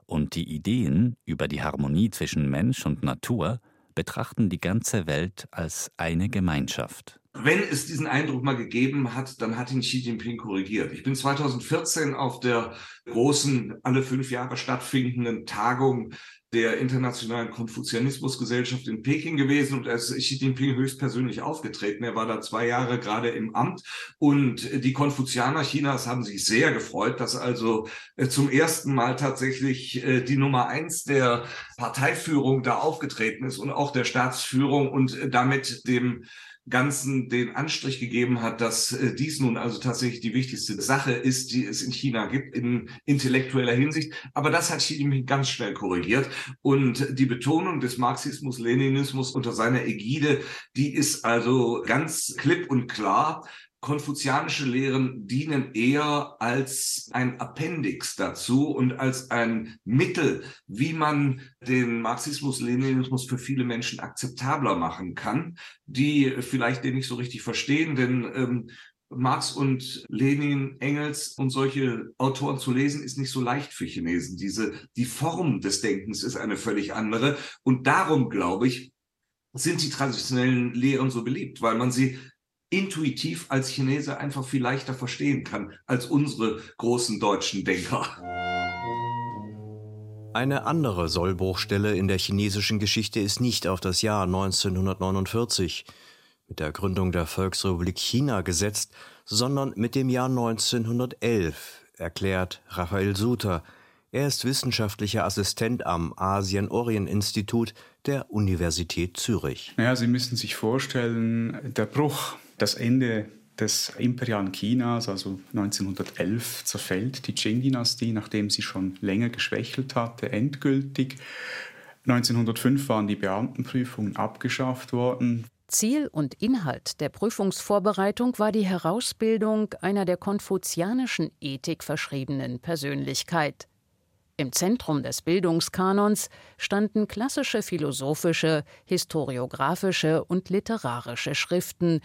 und die Ideen über die Harmonie zwischen Mensch und Natur betrachten die ganze Welt als eine Gemeinschaft. Wenn es diesen Eindruck mal gegeben hat, dann hat ihn Xi Jinping korrigiert. Ich bin 2014 auf der großen, alle fünf Jahre stattfindenden Tagung der Internationalen Konfuzianismusgesellschaft in Peking gewesen und ist Xi Jinping höchstpersönlich aufgetreten. Er war da zwei Jahre gerade im Amt und die Konfuzianer Chinas haben sich sehr gefreut, dass also äh, zum ersten Mal tatsächlich äh, die Nummer eins der Parteiführung da aufgetreten ist und auch der Staatsführung und äh, damit dem Ganzen den Anstrich gegeben hat, dass äh, dies nun also tatsächlich die wichtigste Sache ist, die es in China gibt, in intellektueller Hinsicht. Aber das hat Xi ganz schnell korrigiert. Und die Betonung des Marxismus, Leninismus unter seiner Ägide, die ist also ganz klipp und klar konfuzianische Lehren dienen eher als ein Appendix dazu und als ein Mittel, wie man den Marxismus, Leninismus für viele Menschen akzeptabler machen kann, die vielleicht den nicht so richtig verstehen, denn ähm, Marx und Lenin, Engels und solche Autoren zu lesen, ist nicht so leicht für Chinesen. Diese, die Form des Denkens ist eine völlig andere. Und darum, glaube ich, sind die traditionellen Lehren so beliebt, weil man sie intuitiv als Chinese einfach viel leichter verstehen kann als unsere großen deutschen Denker. Eine andere Sollbruchstelle in der chinesischen Geschichte ist nicht auf das Jahr 1949. mit der Gründung der Volksrepublik China gesetzt, sondern mit dem Jahr 1911, erklärt Raphael Suter. Er ist wissenschaftlicher Assistent am Asien-Orient-Institut der Universität Zürich. Naja, Sie müssen sich vorstellen, der Bruch, das Ende des imperialen Chinas, also 1911, zerfällt die Qing-Dynastie, nachdem sie schon länger geschwächelt hatte, endgültig. 1905 waren die Beamtenprüfungen abgeschafft worden. Ziel und Inhalt der Prüfungsvorbereitung war die Herausbildung einer der konfuzianischen Ethik verschriebenen Persönlichkeit. Im Zentrum des Bildungskanons standen klassische philosophische, historiografische und literarische Schriften,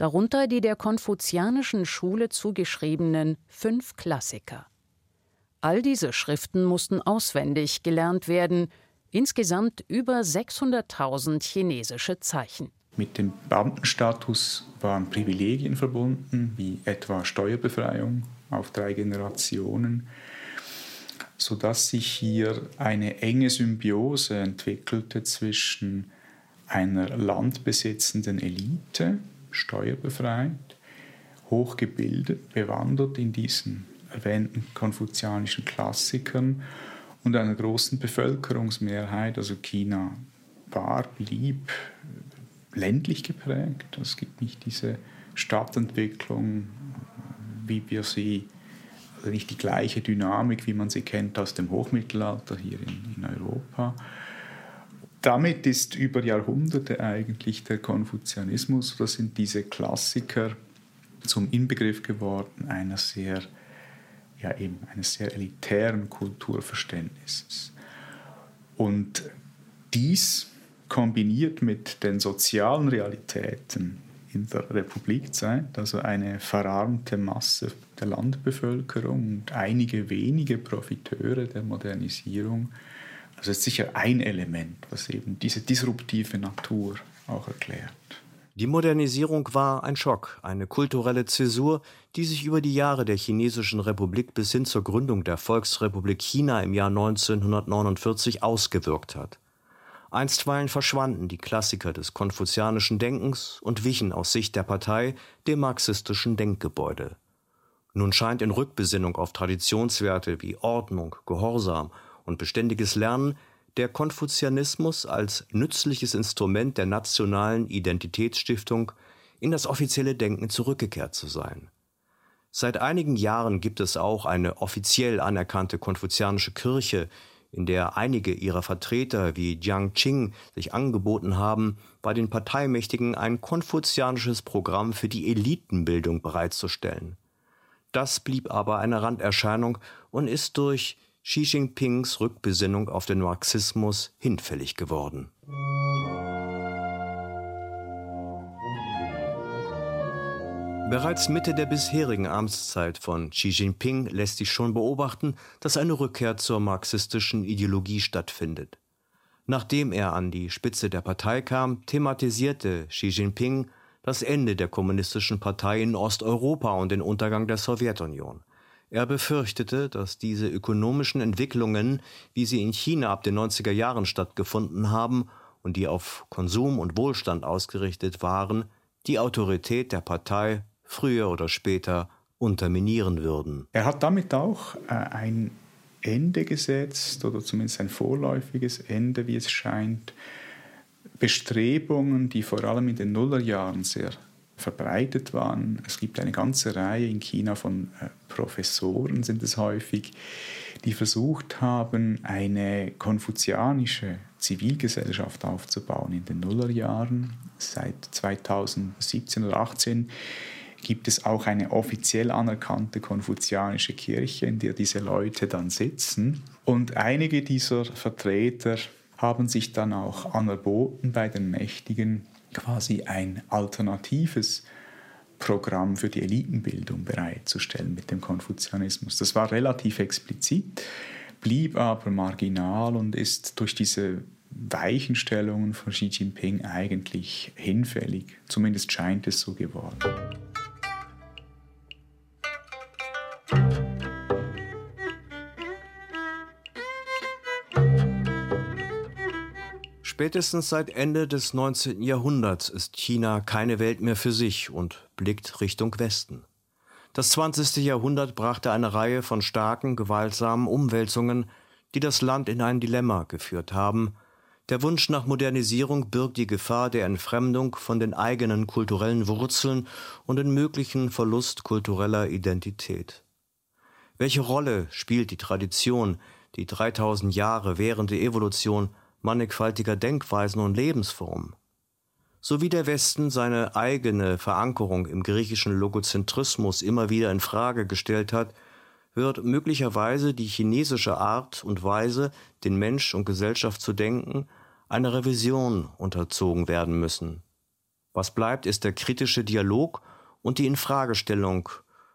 darunter die der konfuzianischen Schule zugeschriebenen fünf Klassiker. All diese Schriften mussten auswendig gelernt werden, insgesamt über 600.000 chinesische Zeichen. Mit dem Beamtenstatus waren Privilegien verbunden, wie etwa Steuerbefreiung auf drei Generationen, sodass sich hier eine enge Symbiose entwickelte zwischen einer landbesitzenden Elite, steuerbefreit, hochgebildet, bewandert in diesen erwähnten konfuzianischen Klassikern und einer großen Bevölkerungsmehrheit, also China war, blieb ländlich geprägt. Es gibt nicht diese Stadtentwicklung, wie wir sie, also nicht die gleiche Dynamik, wie man sie kennt aus dem Hochmittelalter hier in, in Europa. Damit ist über Jahrhunderte eigentlich der Konfuzianismus, das sind diese Klassiker, zum Inbegriff geworden einer sehr, ja eben eines sehr elitären Kulturverständnisses. Und dies kombiniert mit den sozialen Realitäten in der Republikzeit, also eine verarmte Masse der Landbevölkerung und einige wenige Profiteure der Modernisierung, also ist sicher ein Element, was eben diese disruptive Natur auch erklärt. Die Modernisierung war ein Schock, eine kulturelle Zäsur, die sich über die Jahre der Chinesischen Republik bis hin zur Gründung der Volksrepublik China im Jahr 1949 ausgewirkt hat. Einstweilen verschwanden die Klassiker des konfuzianischen Denkens und wichen aus Sicht der Partei dem marxistischen Denkgebäude. Nun scheint in Rückbesinnung auf Traditionswerte wie Ordnung, Gehorsam und beständiges Lernen der Konfuzianismus als nützliches Instrument der nationalen Identitätsstiftung in das offizielle Denken zurückgekehrt zu sein. Seit einigen Jahren gibt es auch eine offiziell anerkannte konfuzianische Kirche, in der einige ihrer Vertreter wie Jiang Qing sich angeboten haben, bei den Parteimächtigen ein konfuzianisches Programm für die Elitenbildung bereitzustellen. Das blieb aber eine Randerscheinung und ist durch Xi Jinpings Rückbesinnung auf den Marxismus hinfällig geworden. Bereits Mitte der bisherigen Amtszeit von Xi Jinping lässt sich schon beobachten, dass eine Rückkehr zur marxistischen Ideologie stattfindet. Nachdem er an die Spitze der Partei kam, thematisierte Xi Jinping das Ende der kommunistischen Partei in Osteuropa und den Untergang der Sowjetunion. Er befürchtete, dass diese ökonomischen Entwicklungen, wie sie in China ab den 90er Jahren stattgefunden haben und die auf Konsum und Wohlstand ausgerichtet waren, die Autorität der Partei früher oder später unterminieren würden. Er hat damit auch äh, ein Ende gesetzt oder zumindest ein vorläufiges Ende, wie es scheint, Bestrebungen, die vor allem in den Nullerjahren sehr verbreitet waren. Es gibt eine ganze Reihe in China von äh, Professoren, sind es häufig, die versucht haben, eine konfuzianische Zivilgesellschaft aufzubauen in den Nullerjahren. Seit 2017 oder 2018 gibt es auch eine offiziell anerkannte konfuzianische Kirche, in der diese Leute dann sitzen. Und einige dieser Vertreter haben sich dann auch anerboten bei den Mächtigen, quasi ein alternatives Programm für die Elitenbildung bereitzustellen mit dem Konfuzianismus. Das war relativ explizit, blieb aber marginal und ist durch diese Weichenstellungen von Xi Jinping eigentlich hinfällig. Zumindest scheint es so geworden. Spätestens seit Ende des 19. Jahrhunderts ist China keine Welt mehr für sich und blickt Richtung Westen. Das 20. Jahrhundert brachte eine Reihe von starken, gewaltsamen Umwälzungen, die das Land in ein Dilemma geführt haben. Der Wunsch nach Modernisierung birgt die Gefahr der Entfremdung von den eigenen kulturellen Wurzeln und den möglichen Verlust kultureller Identität. Welche Rolle spielt die Tradition, die 3000 Jahre während der Evolution mannigfaltiger Denkweisen und Lebensformen? So wie der Westen seine eigene Verankerung im griechischen Logozentrismus immer wieder in Frage gestellt hat, wird möglicherweise die chinesische Art und Weise, den Mensch und Gesellschaft zu denken, einer Revision unterzogen werden müssen. Was bleibt, ist der kritische Dialog und die Infragestellung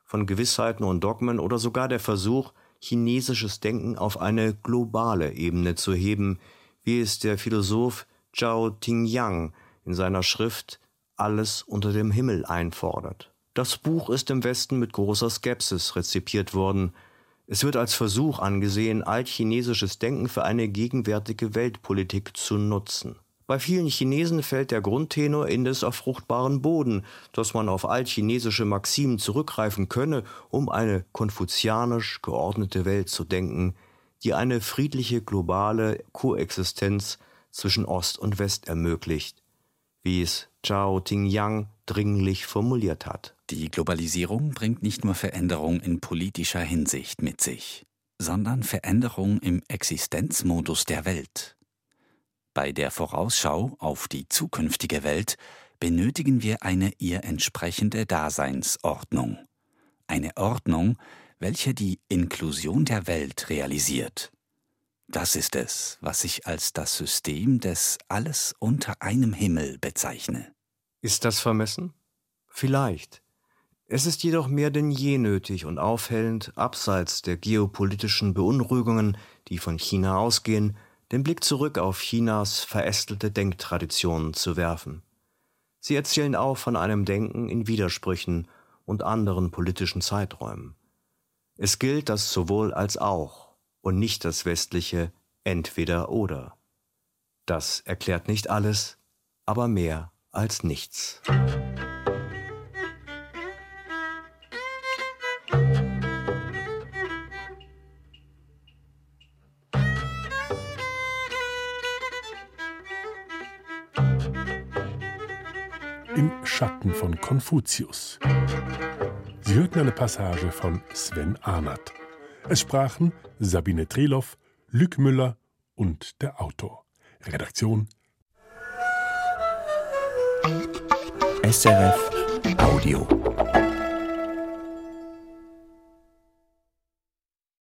von Gewissheiten und Dogmen oder sogar der Versuch, chinesisches Denken auf eine globale Ebene zu heben, wie es der Philosoph Zhao Tingyang in seiner Schrift Alles unter dem Himmel einfordert. Das Buch ist im Westen mit großer Skepsis rezipiert worden. Es wird als Versuch angesehen, altchinesisches Denken für eine gegenwärtige Weltpolitik zu nutzen. Bei vielen Chinesen fällt der Grundtenor indes auf fruchtbaren Boden, dass man auf altchinesische Maximen zurückgreifen könne, um eine konfuzianisch geordnete Welt zu denken, die eine friedliche globale Koexistenz zwischen Ost und West ermöglicht, wie es Zhao Tingyang dringlich formuliert hat. Die Globalisierung bringt nicht nur Veränderung in politischer Hinsicht mit sich, sondern Veränderung im Existenzmodus der Welt. Bei der Vorausschau auf die zukünftige Welt benötigen wir eine ihr entsprechende Daseinsordnung. Eine Ordnung, welche die Inklusion der Welt realisiert. Das ist es, was ich als das System des Alles unter einem Himmel bezeichne. Ist das vermessen? Vielleicht. Es ist jedoch mehr denn je nötig und aufhellend, abseits der geopolitischen Beunruhigungen, die von China ausgehen, den Blick zurück auf Chinas verästelte Denktraditionen zu werfen. Sie erzählen auch von einem Denken in Widersprüchen und anderen politischen Zeiträumen. Es gilt das sowohl als auch und nicht das westliche entweder oder. Das erklärt nicht alles, aber mehr als nichts. Im Schatten von Konfuzius. Sie hörten eine Passage von Sven Arnert. Es sprachen Sabine Trelow, Lück Müller und der Autor. Redaktion SRF Audio.